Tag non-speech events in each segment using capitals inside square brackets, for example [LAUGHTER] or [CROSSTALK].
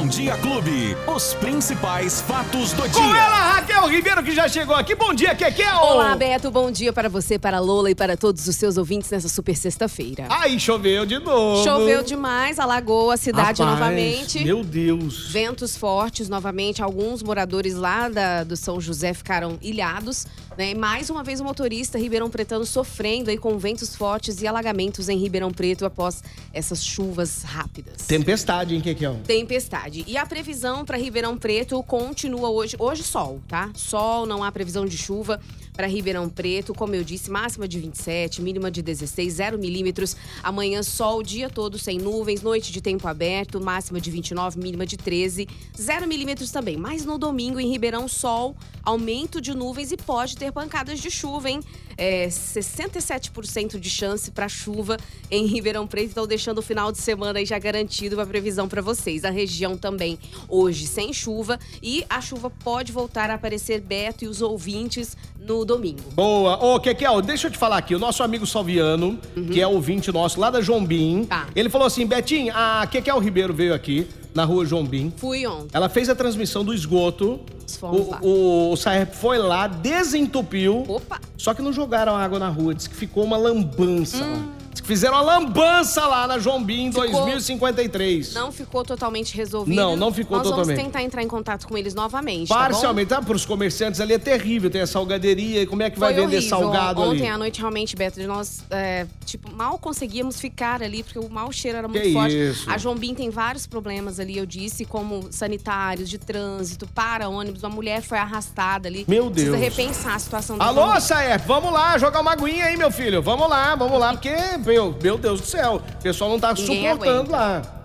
Bom Dia Clube. Os principais fatos do Com dia. ela, Raquel Ribeiro, que já chegou aqui. Bom dia, Kekel! Olá, Beto. Bom dia para você, para Lola e para todos os seus ouvintes nessa super sexta-feira. Aí, choveu de novo. Choveu demais, alagou a cidade Rapaz, novamente. Meu Deus. Ventos fortes novamente. Alguns moradores lá da- do São José ficaram ilhados. Né? E Mais uma vez o motorista Ribeirão Pretano sofrendo aí com ventos fortes e alagamentos em Ribeirão Preto após essas chuvas rápidas. Tempestade, hein, Kekel? Tempestade. E a previsão para Ribeirão Preto continua hoje. Hoje, sol, tá? Sol, não há previsão de chuva para Ribeirão Preto. Como eu disse, máxima de 27, mínima de 16, 0 milímetros. Amanhã, sol o dia todo sem nuvens, noite de tempo aberto, máxima de 29, mínima de 13, 0 milímetros também. Mas no domingo, em Ribeirão, sol, aumento de nuvens e pode ter pancadas de chuva, hein? É, 67% de chance para chuva em Ribeirão Preto. Então, deixando o final de semana aí já garantido a previsão para vocês. A região também hoje sem chuva e a chuva pode voltar a aparecer Beto e os ouvintes no domingo. Boa. Ô, Kekel, deixa eu te falar aqui. O nosso amigo Salviano, que é ouvinte nosso lá da Jombim, Tá. ele falou assim: Betinho, a Kekel Ribeiro veio aqui na rua Jombim. Fui ontem. Ela fez a transmissão do esgoto. O, o, o Saep foi lá, desentupiu. Opa! Só que não jogaram água na rua. Diz que ficou uma lambança. Hum. Fizeram uma lambança lá na Jombim em Ficou- 2053. Não ficou totalmente resolvido. Não, não ficou Nós totalmente. vamos tentar entrar em contato com eles novamente. tá? Parcialmente, tá? Para os comerciantes ali é terrível. Tem a salgaderia. Como é que vai Foi vender horrível. salgado Ontem ali? à noite, realmente, Beto, nós, é, tipo, mal conseguíamos ficar ali, porque o mau cheiro era muito Que forte. isso? A Jombim tem vários problemas ali, eu disse, como sanitários, de trânsito, para ônibus. Uma mulher foi arrastada ali. Meu Precisa Deus. repensar a situação Alô. Saep, vamos lá, jogar uma aguinha aí, meu filho. Vamos lá, vamos lá, porque, meu, meu Deus do céu, o pessoal não tá Ninguém suportando aguenta. lá.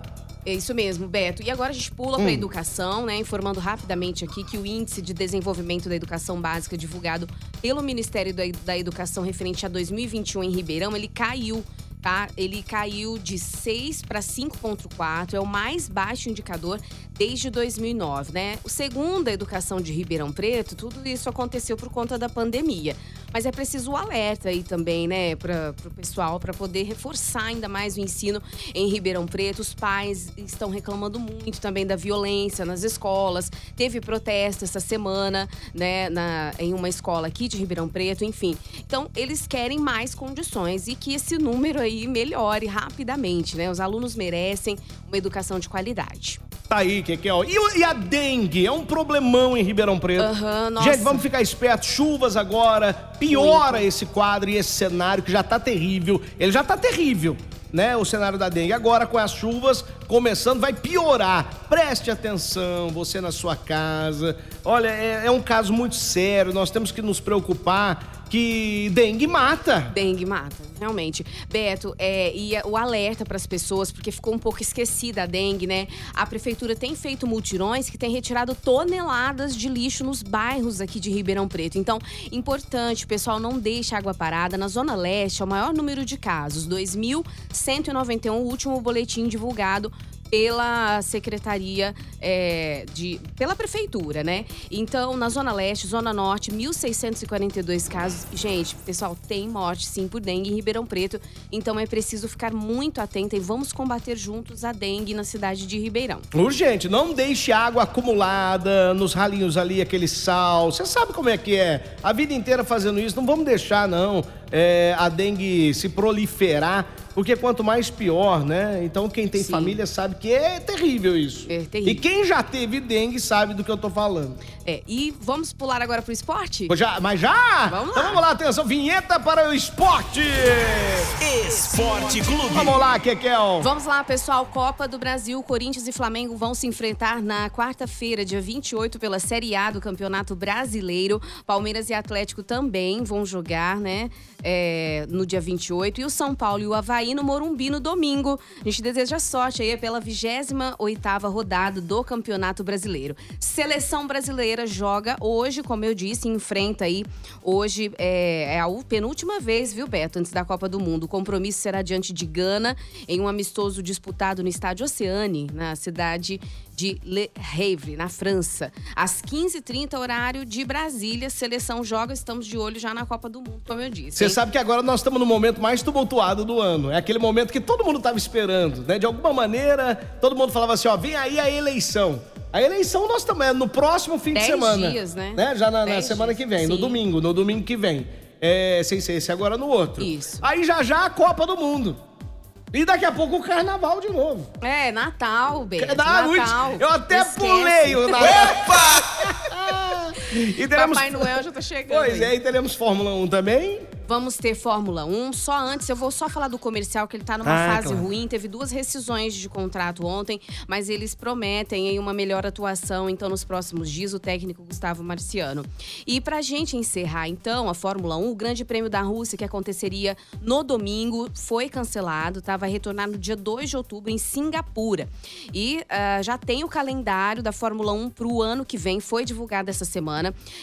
É isso mesmo, Beto. E agora a gente pula Hum. para a educação, né? Informando rapidamente aqui que o índice de desenvolvimento da educação básica divulgado pelo Ministério da, Educação referente a 2021 em Ribeirão, ele caiu. Tá? Ele caiu de 6 para 5,4, é o mais baixo indicador desde 2009, né? O segundo a educação de Ribeirão Preto, tudo isso aconteceu por conta da pandemia. Mas é preciso o alerta aí também, né, para o pessoal, para poder reforçar ainda mais o ensino em Ribeirão Preto. Os pais estão reclamando muito também da violência nas escolas. Teve protesto essa semana, né, na, em uma escola aqui de Ribeirão Preto, enfim. Então, eles querem mais condições e que esse número aí melhore rapidamente, né? Os alunos merecem uma educação de qualidade. Tá aí, Kekel. E, o- e a dengue? É um problemão em Ribeirão Preto. Aham, nossa. Gente, vamos ficar espertos. Chuvas agora, piora esse quadro e esse cenário que já tá terrível. Ele já tá terrível, né? O cenário da dengue. Agora, com as chuvas começando, vai piorar. Preste atenção, você na sua casa. Olha, é, é um caso muito sério. Nós temos que nos preocupar que dengue mata. Dengue mata, realmente. Beto, é, e o alerta para as pessoas, porque ficou um pouco esquecida a dengue, né? A prefeitura tem feito mutirões que tem retirado toneladas de lixo nos bairros aqui de Ribeirão Preto. Então, importante, pessoal, não deixe água parada. Na Zona Leste, é o maior número de casos, 2.191, o último boletim divulgado pela Secretaria é, de. pela Prefeitura, né? Então, na Zona Leste, Zona Norte, 1.642 casos. Gente, pessoal, tem morte sim por dengue em Ribeirão Preto. Então é preciso ficar muito atenta e vamos combater juntos a dengue na cidade de Ribeirão. Urgente, não deixe água acumulada nos ralinhos ali, aquele sal. Você sabe como é que é. A vida inteira fazendo isso, não vamos deixar, não, é, a dengue se proliferar, porque quanto mais pior, né? Então quem tem Sim. família sabe que é terrível isso. É terrível. E quem já teve dengue sabe do que eu tô falando. É, e vamos pular agora pro esporte? Já, mas já? Vamos Então lá. vamos lá, atenção, vinheta para o esporte! Esporte Clube. Vamos lá, Kekel. Vamos lá, pessoal. Copa do Brasil, Corinthians e Flamengo vão se enfrentar na quarta-feira, dia 28, pela Série A do Campeonato Brasileiro. Palmeiras e Atlético também vão jogar, né? é, no dia 28. E o São Paulo e o Havaí no Morumbi no domingo. A gente deseja sorte aí pela 28ª rodada do Campeonato Brasileiro. Seleção brasileira joga hoje, como eu disse, enfrenta aí. Hoje é, é a penúltima vez, viu, Beto, antes da Copa do Mundo. O compromisso será diante de Gana, em um amistoso disputado no estádio Oceane, na cidade de Le Havre, na França. Às 15h30, horário de Brasília, seleção joga, estamos de olho já na Copa do Mundo, como eu disse. Você sabe que agora nós estamos no momento mais tumultuado do ano. É aquele momento que todo mundo estava esperando, né? De alguma maneira, todo mundo falava assim, ó, vem aí a eleição. A eleição nós estamos é no próximo fim Dez de semana. dias, né? Já na, na semana dias, que vem, no sim. domingo, no domingo que vem. É, sem ser esse agora no outro. Isso. Aí já já a Copa do Mundo. E daqui a pouco o carnaval de novo. É, Natal, Beto. Ah, Natal. Eu até Esquece. pulei o [LAUGHS] Natal. [LAUGHS] [LAUGHS] e teremos... Papai Noel já tá chegando. Pois aí. é, e teremos Fórmula 1 também. Vamos ter Fórmula 1. Só antes, eu vou só falar do comercial, que ele tá numa Ah, fase claro. ruim. Teve duas rescisões de contrato ontem, mas eles prometem aí uma melhor atuação, então, nos próximos dias, o técnico Gustavo Marciano. E pra gente encerrar, então, a Fórmula 1, o Grande Prêmio da Rússia, que aconteceria no domingo, foi cancelado, tá? Vai retornar no dia 2 de outubro, em Singapura. E ah, já tem o calendário da Fórmula 1 pro ano que vem, foi divulgado essa semana.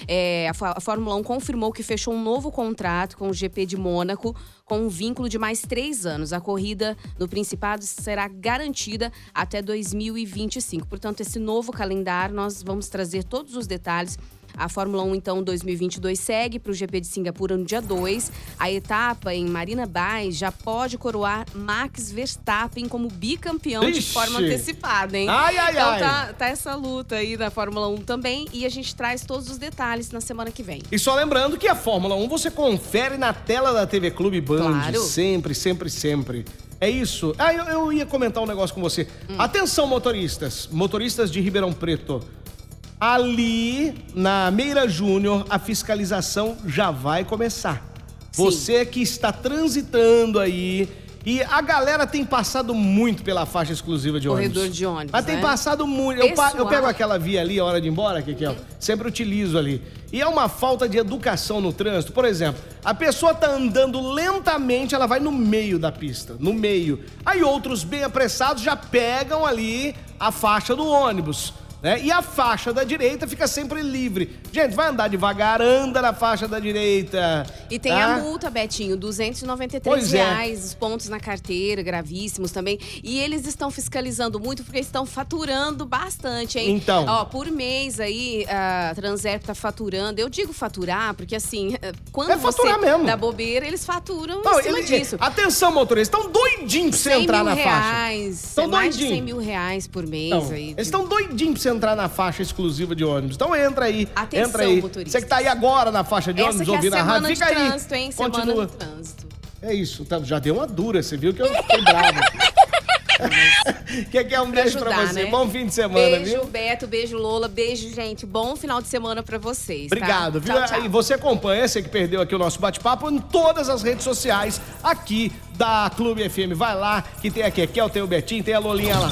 É, a, a Fórmula 1 confirmou que fechou um novo contrato com o GP de Mônaco, com um vínculo de mais três anos. A corrida no Principado será garantida até 2025. Portanto, esse novo calendário, nós vamos trazer todos os detalhes. A Fórmula 1, então, 2022 segue para o GP de Singapura no dia 2. A etapa em Marina Bay já pode coroar Max Verstappen como bicampeão de Ixi. forma antecipada, hein? Ai, ai, então ai. Tá, tá essa luta aí da Fórmula 1 também. E a gente traz todos os detalhes na semana que vem. E só lembrando que a Fórmula 1 você confere na tela da TV Clube Band. Claro. Sempre, sempre, sempre. É isso. Ah, eu, eu ia comentar um negócio com você. Hum. Atenção, motoristas. Motoristas de Ribeirão Preto. Ali, na Meira Júnior, a fiscalização já vai começar. Sim. Você que está transitando aí. E a galera tem passado muito pela faixa exclusiva de ônibus. Corredor de ônibus, Mas tem né? passado muito. Eu, eu pego aquela via ali, a hora de ir embora, que, que ó, sempre utilizo ali. E é uma falta de educação no trânsito. Por exemplo, a pessoa tá andando lentamente, ela vai no meio da pista, no meio. Aí outros bem apressados já pegam ali a faixa do ônibus. Né? E a faixa da direita fica sempre livre. Gente, vai andar devagar, anda na faixa da direita. E tem tá? a multa, Betinho, 293 Pois é. reais, os pontos na carteira, gravíssimos também. E eles estão fiscalizando muito porque estão faturando bastante, hein? Então. Ó, por mês aí, a Transerp tá faturando. Eu digo faturar, porque assim, quando É faturar você mesmo. dá bobeira, eles faturam Não, em cima ele- disso. Atenção, motorista, estão doidinhos pra você 100 entrar na faixa. reais, Tão é mais de doidinho. 100 mil reais por mês Não, aí. eles estão doidinhos pra você entrar na faixa exclusiva de ônibus. Então entra aí, Atenção, entra aí. motoristas. Você que tá aí agora na faixa de Essa ônibus que é a ouvindo a semana rádio, fica aí. trânsito, hein? Semana Continua. de trânsito. É isso, tá- já deu uma dura, você viu que eu fiquei bravo. [LAUGHS] Quer que é um beijo pra ajudar, você? né? Bom fim de semana, beijo, viu? Beto, beijo, Lola, beijo, gente. Bom final de semana pra vocês. tá? Obrigado, viu? Tchau, tchau. E você acompanha, você que perdeu aqui o nosso bate-papo, em todas as redes sociais aqui da Clube FM. Vai lá, que tem a Kekel, tem o Betinho, tem a Lolinha lá.